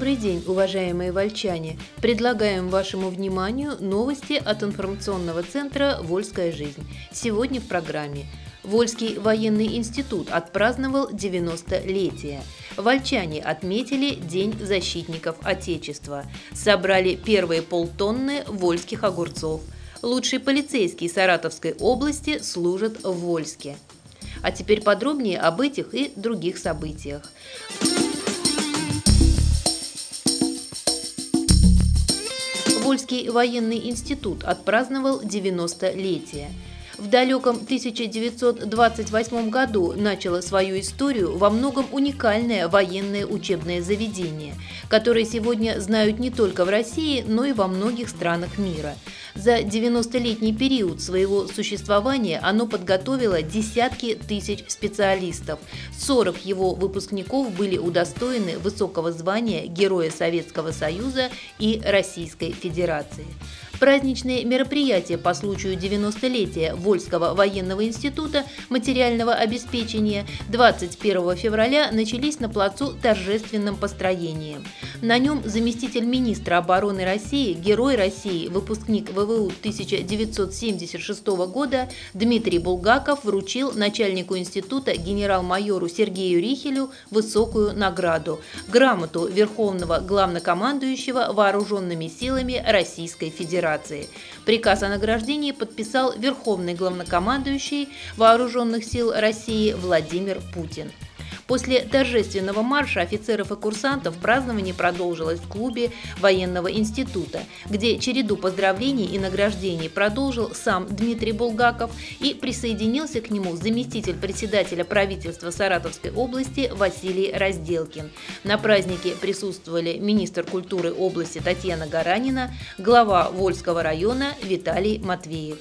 Добрый день, уважаемые вольчане! Предлагаем вашему вниманию новости от информационного центра «Вольская жизнь». Сегодня в программе Вольский военный институт отпраздновал 90-летие. Вольчане отметили День защитников Отечества. Собрали первые полтонны вольских огурцов. Лучший полицейский Саратовской области служит в Вольске. А теперь подробнее об этих и других событиях. Вольский военный институт отпраздновал 90-летие. В далеком 1928 году начало свою историю во многом уникальное военное учебное заведение, которое сегодня знают не только в России, но и во многих странах мира. За 90-летний период своего существования оно подготовило десятки тысяч специалистов. 40 его выпускников были удостоены высокого звания Героя Советского Союза и Российской Федерации. Праздничные мероприятия по случаю 90-летия Вольского военного института материального обеспечения 21 февраля начались на плацу торжественным построением. На нем заместитель министра обороны России, герой России, выпускник ВВУ 1976 года Дмитрий Булгаков вручил начальнику института генерал-майору Сергею Рихелю высокую награду – грамоту Верховного главнокомандующего вооруженными силами Российской Федерации операции. Приказ о награждении подписал Верховный главнокомандующий Вооруженных сил России Владимир Путин. После торжественного марша офицеров и курсантов празднование продолжилось в клубе военного института, где череду поздравлений и награждений продолжил сам Дмитрий Булгаков и присоединился к нему заместитель председателя правительства Саратовской области Василий Разделкин. На празднике присутствовали министр культуры области Татьяна Гаранина, глава Вольского района Виталий Матвеев.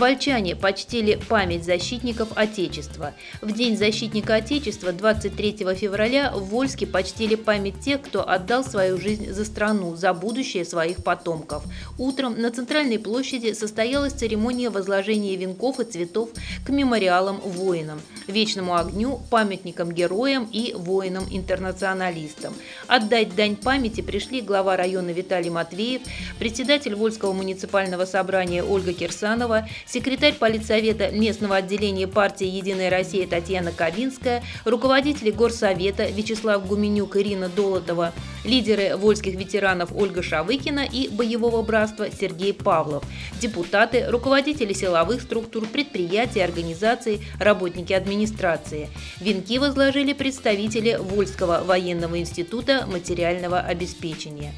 Вольчане почтили память защитников Отечества. В День защитника Отечества 23 февраля в Вольске почтили память тех, кто отдал свою жизнь за страну, за будущее своих потомков. Утром на Центральной площади состоялась церемония возложения венков и цветов к мемориалам воинам, вечному огню, памятникам героям и воинам-интернационалистам. Отдать дань памяти пришли глава района Виталий Матвеев, председатель Вольского муниципального собрания Ольга Кирсанова, секретарь политсовета местного отделения партии «Единая Россия» Татьяна Кавинская, руководители горсовета Вячеслав Гуменюк, Ирина Долотова, лидеры вольских ветеранов Ольга Шавыкина и боевого братства Сергей Павлов, депутаты, руководители силовых структур, предприятий, организаций, работники администрации. Венки возложили представители Вольского военного института материального обеспечения.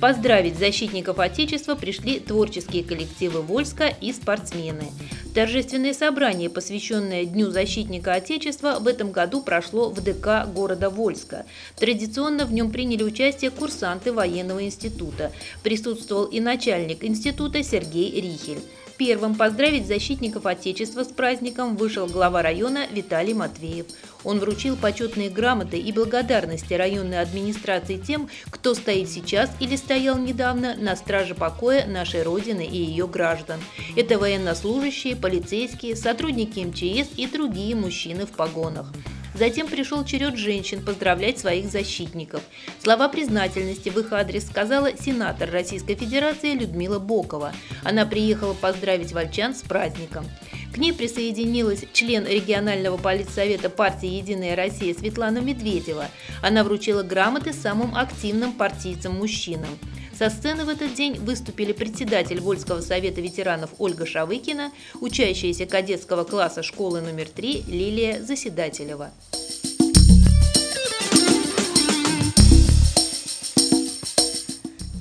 Поздравить защитников Отечества пришли творческие коллективы Вольска и спортсмены. Торжественное собрание, посвященное Дню защитника Отечества, в этом году прошло в ДК города Вольска. Традиционно в нем приняли участие курсанты военного института. Присутствовал и начальник института Сергей Рихель. Первым поздравить защитников Отечества с праздником вышел глава района Виталий Матвеев. Он вручил почетные грамоты и благодарности районной администрации тем, кто стоит сейчас или стоял недавно на страже покоя нашей Родины и ее граждан. Это военнослужащие, полицейские, сотрудники МЧС и другие мужчины в погонах. Затем пришел черед женщин поздравлять своих защитников. Слова признательности в их адрес сказала сенатор Российской Федерации Людмила Бокова. Она приехала поздравить вольчан с праздником. К ней присоединилась член регионального политсовета партии «Единая Россия» Светлана Медведева. Она вручила грамоты самым активным партийцам-мужчинам. Со сцены в этот день выступили председатель Вольского совета ветеранов Ольга Шавыкина, учащаяся кадетского класса школы номер 3 Лилия Заседателева.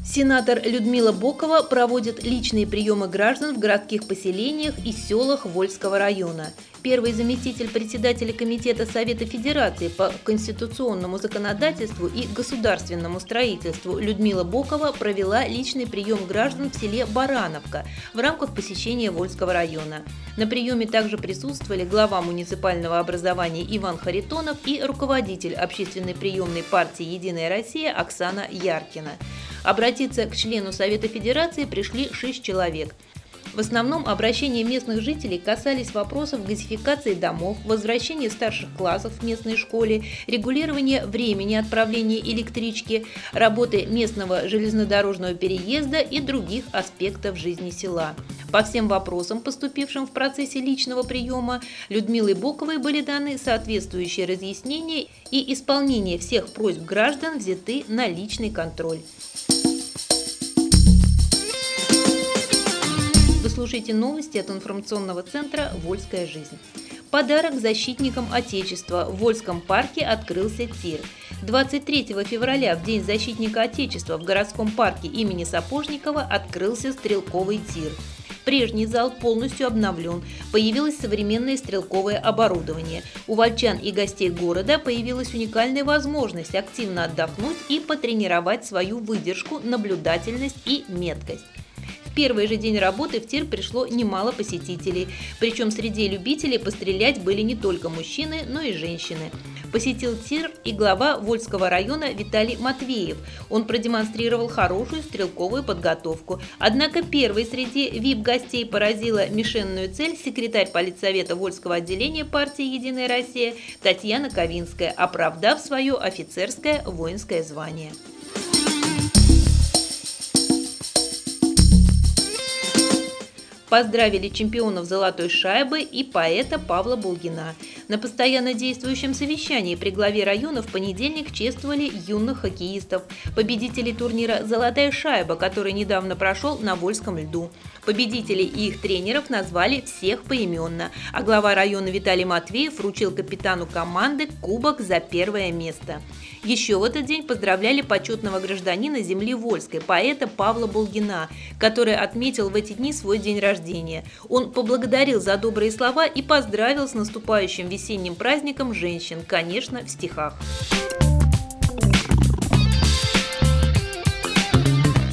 Сенатор Людмила Бокова проводит личные приемы граждан в городских поселениях и селах Вольского района. Первый заместитель председателя Комитета Совета Федерации по конституционному законодательству и государственному строительству Людмила Бокова провела личный прием граждан в селе Барановка в рамках посещения Вольского района. На приеме также присутствовали глава муниципального образования Иван Харитонов и руководитель общественной приемной партии «Единая Россия» Оксана Яркина. Обратиться к члену Совета Федерации пришли 6 человек – в основном обращения местных жителей касались вопросов газификации домов, возвращения старших классов в местной школе, регулирования времени отправления электрички, работы местного железнодорожного переезда и других аспектов жизни села. По всем вопросам, поступившим в процессе личного приема, Людмилой Боковой были даны соответствующие разъяснения и исполнение всех просьб граждан взяты на личный контроль. Слушаете новости от информационного центра «Вольская жизнь». Подарок защитникам Отечества. В Вольском парке открылся тир. 23 февраля, в День защитника Отечества, в городском парке имени Сапожникова открылся стрелковый тир. Прежний зал полностью обновлен, появилось современное стрелковое оборудование. У вольчан и гостей города появилась уникальная возможность активно отдохнуть и потренировать свою выдержку, наблюдательность и меткость первый же день работы в тир пришло немало посетителей. Причем среди любителей пострелять были не только мужчины, но и женщины. Посетил тир и глава Вольского района Виталий Матвеев. Он продемонстрировал хорошую стрелковую подготовку. Однако первой среди вип-гостей поразила мишенную цель секретарь политсовета Вольского отделения партии «Единая Россия» Татьяна Ковинская, оправдав свое офицерское воинское звание. Поздравили чемпионов «Золотой шайбы» и поэта Павла Булгина. На постоянно действующем совещании при главе района в понедельник чествовали юных хоккеистов, победителей турнира «Золотая шайба», который недавно прошел на Вольском льду. Победителей и их тренеров назвали всех поименно, а глава района Виталий Матвеев вручил капитану команды кубок за первое место. Еще в этот день поздравляли почетного гражданина земли Вольской, поэта Павла Булгина, который отметил в эти дни свой день рождения. Он поблагодарил за добрые слова и поздравил с наступающим весенним праздником женщин, конечно, в стихах.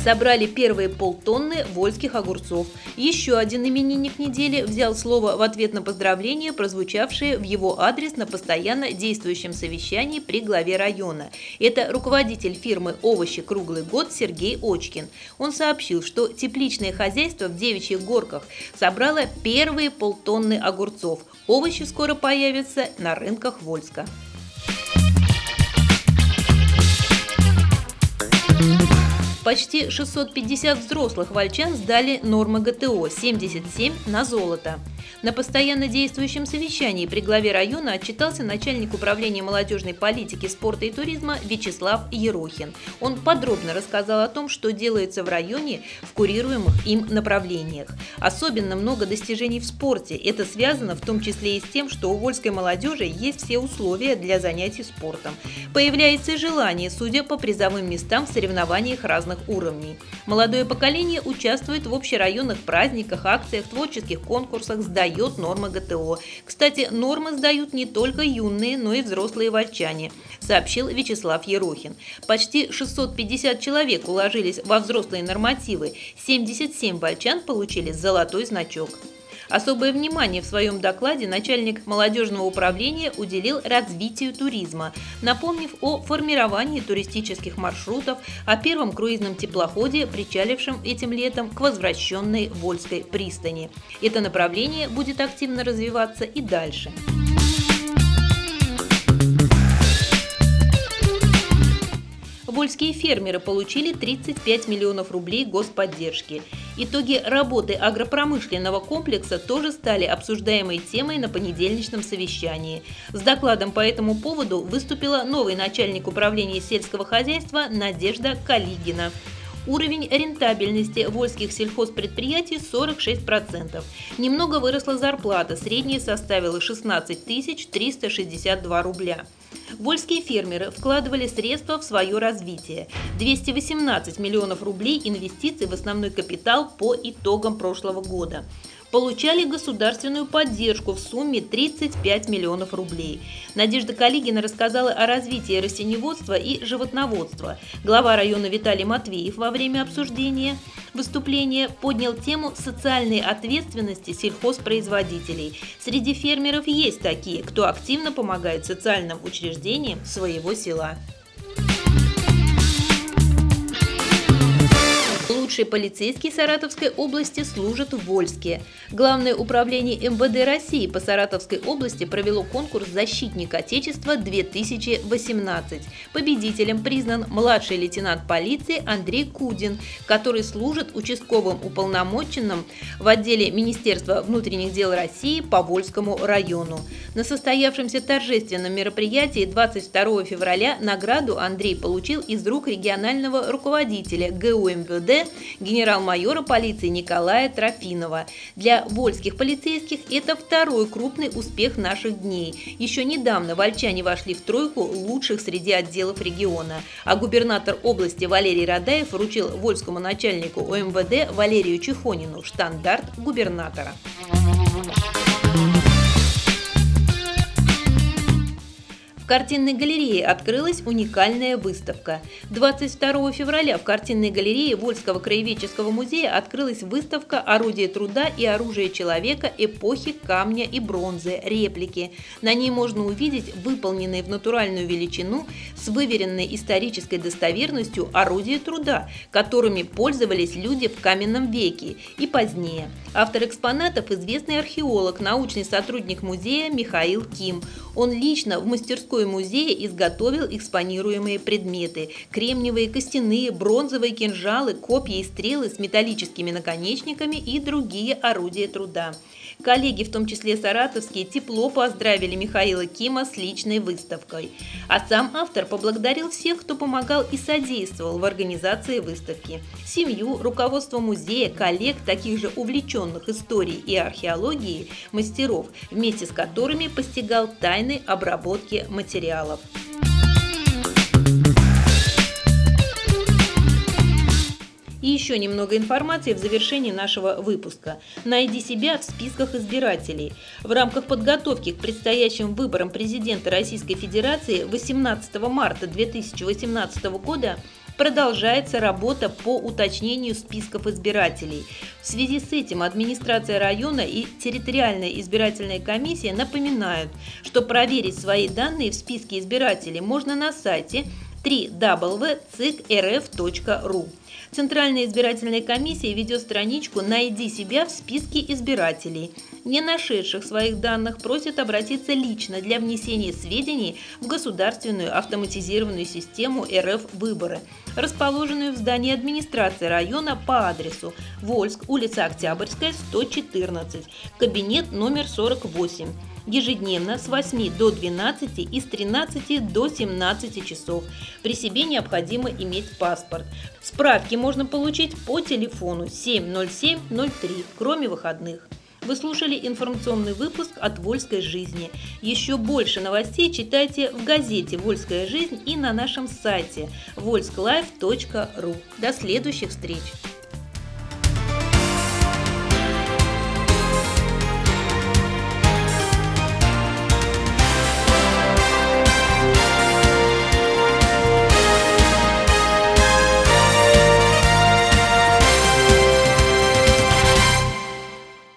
Собрали первые полтонны вольских огурцов. Еще один именинник недели взял слово в ответ на поздравления, прозвучавшие в его адрес на постоянно действующем совещании при главе района. Это руководитель фирмы «Овощи круглый год» Сергей Очкин. Он сообщил, что тепличное хозяйство в Девичьих Горках собрало первые полтонны огурцов. Овощи скоро появятся на рынках Вольска. Почти 650 взрослых вольчан сдали нормы ГТО, 77 на золото. На постоянно действующем совещании при главе района отчитался начальник управления молодежной политики, спорта и туризма Вячеслав Ерохин. Он подробно рассказал о том, что делается в районе в курируемых им направлениях. Особенно много достижений в спорте. Это связано в том числе и с тем, что у вольской молодежи есть все условия для занятий спортом. Появляется и желание, судя по призовым местам в соревнованиях разных уровней. Молодое поколение участвует в общерайонных праздниках, акциях, творческих конкурсах, сдает нормы ГТО. Кстати, нормы сдают не только юные, но и взрослые вольчане, сообщил Вячеслав Ерохин. Почти 650 человек уложились во взрослые нормативы, 77 вольчан получили золотой значок. Особое внимание в своем докладе начальник молодежного управления уделил развитию туризма, напомнив о формировании туристических маршрутов, о первом круизном теплоходе, причалившем этим летом к возвращенной Вольской пристани. Это направление будет активно развиваться и дальше. Вольские фермеры получили 35 миллионов рублей господдержки. Итоги работы агропромышленного комплекса тоже стали обсуждаемой темой на понедельничном совещании. С докладом по этому поводу выступила новый начальник управления сельского хозяйства Надежда Калигина. Уровень рентабельности вольских сельхозпредприятий 46%. Немного выросла зарплата, средняя составила 16 362 рубля. Вольские фермеры вкладывали средства в свое развитие. 218 миллионов рублей инвестиций в основной капитал по итогам прошлого года получали государственную поддержку в сумме 35 миллионов рублей. Надежда Калигина рассказала о развитии растеневодства и животноводства. Глава района Виталий Матвеев во время обсуждения выступления поднял тему социальной ответственности сельхозпроизводителей. Среди фермеров есть такие, кто активно помогает социальным учреждениям своего села. Лучший полицейский Саратовской области служит в Вольске. Главное управление МВД России по Саратовской области провело конкурс «Защитник Отечества-2018». Победителем признан младший лейтенант полиции Андрей Кудин, который служит участковым уполномоченным в отделе Министерства внутренних дел России по Вольскому району. На состоявшемся торжественном мероприятии 22 февраля награду Андрей получил из рук регионального руководителя ГУ МВД генерал-майора полиции Николая Трофинова. Для вольских полицейских это второй крупный успех наших дней. Еще недавно вольчане вошли в тройку лучших среди отделов региона, а губернатор области Валерий Радаев вручил вольскому начальнику ОМВД Валерию Чехонину штандарт губернатора. В картинной галерее открылась уникальная выставка. 22 февраля в картинной галерее Вольского краеведческого музея открылась выставка «Орудие труда и оружие человека эпохи камня и бронзы. Реплики». На ней можно увидеть выполненные в натуральную величину с выверенной исторической достоверностью орудия труда, которыми пользовались люди в каменном веке и позднее. Автор экспонатов – известный археолог, научный сотрудник музея Михаил Ким. Он лично в мастерскую мастерской музея изготовил экспонируемые предметы – кремниевые, костяные, бронзовые кинжалы, копья и стрелы с металлическими наконечниками и другие орудия труда. Коллеги, в том числе саратовские, тепло поздравили Михаила Кима с личной выставкой. А сам автор поблагодарил всех, кто помогал и содействовал в организации выставки. Семью, руководство музея, коллег, таких же увлеченных историей и археологией, мастеров, вместе с которыми постигал тайны обработки материалов. И еще немного информации в завершении нашего выпуска. Найди себя в списках избирателей. В рамках подготовки к предстоящим выборам президента Российской Федерации 18 марта 2018 года продолжается работа по уточнению списков избирателей. В связи с этим администрация района и территориальная избирательная комиссия напоминают, что проверить свои данные в списке избирателей можно на сайте www.cikrf.ru. Центральная избирательная комиссия ведет страничку «Найди себя в списке избирателей». Не нашедших своих данных просят обратиться лично для внесения сведений в государственную автоматизированную систему РФ «Выборы», расположенную в здании администрации района по адресу Вольск, улица Октябрьская, 114, кабинет номер 48 ежедневно с 8 до 12 и с 13 до 17 часов. При себе необходимо иметь паспорт. Справки можно получить по телефону 70703, кроме выходных. Вы слушали информационный выпуск от «Вольской жизни». Еще больше новостей читайте в газете «Вольская жизнь» и на нашем сайте volsklife.ru. До следующих встреч!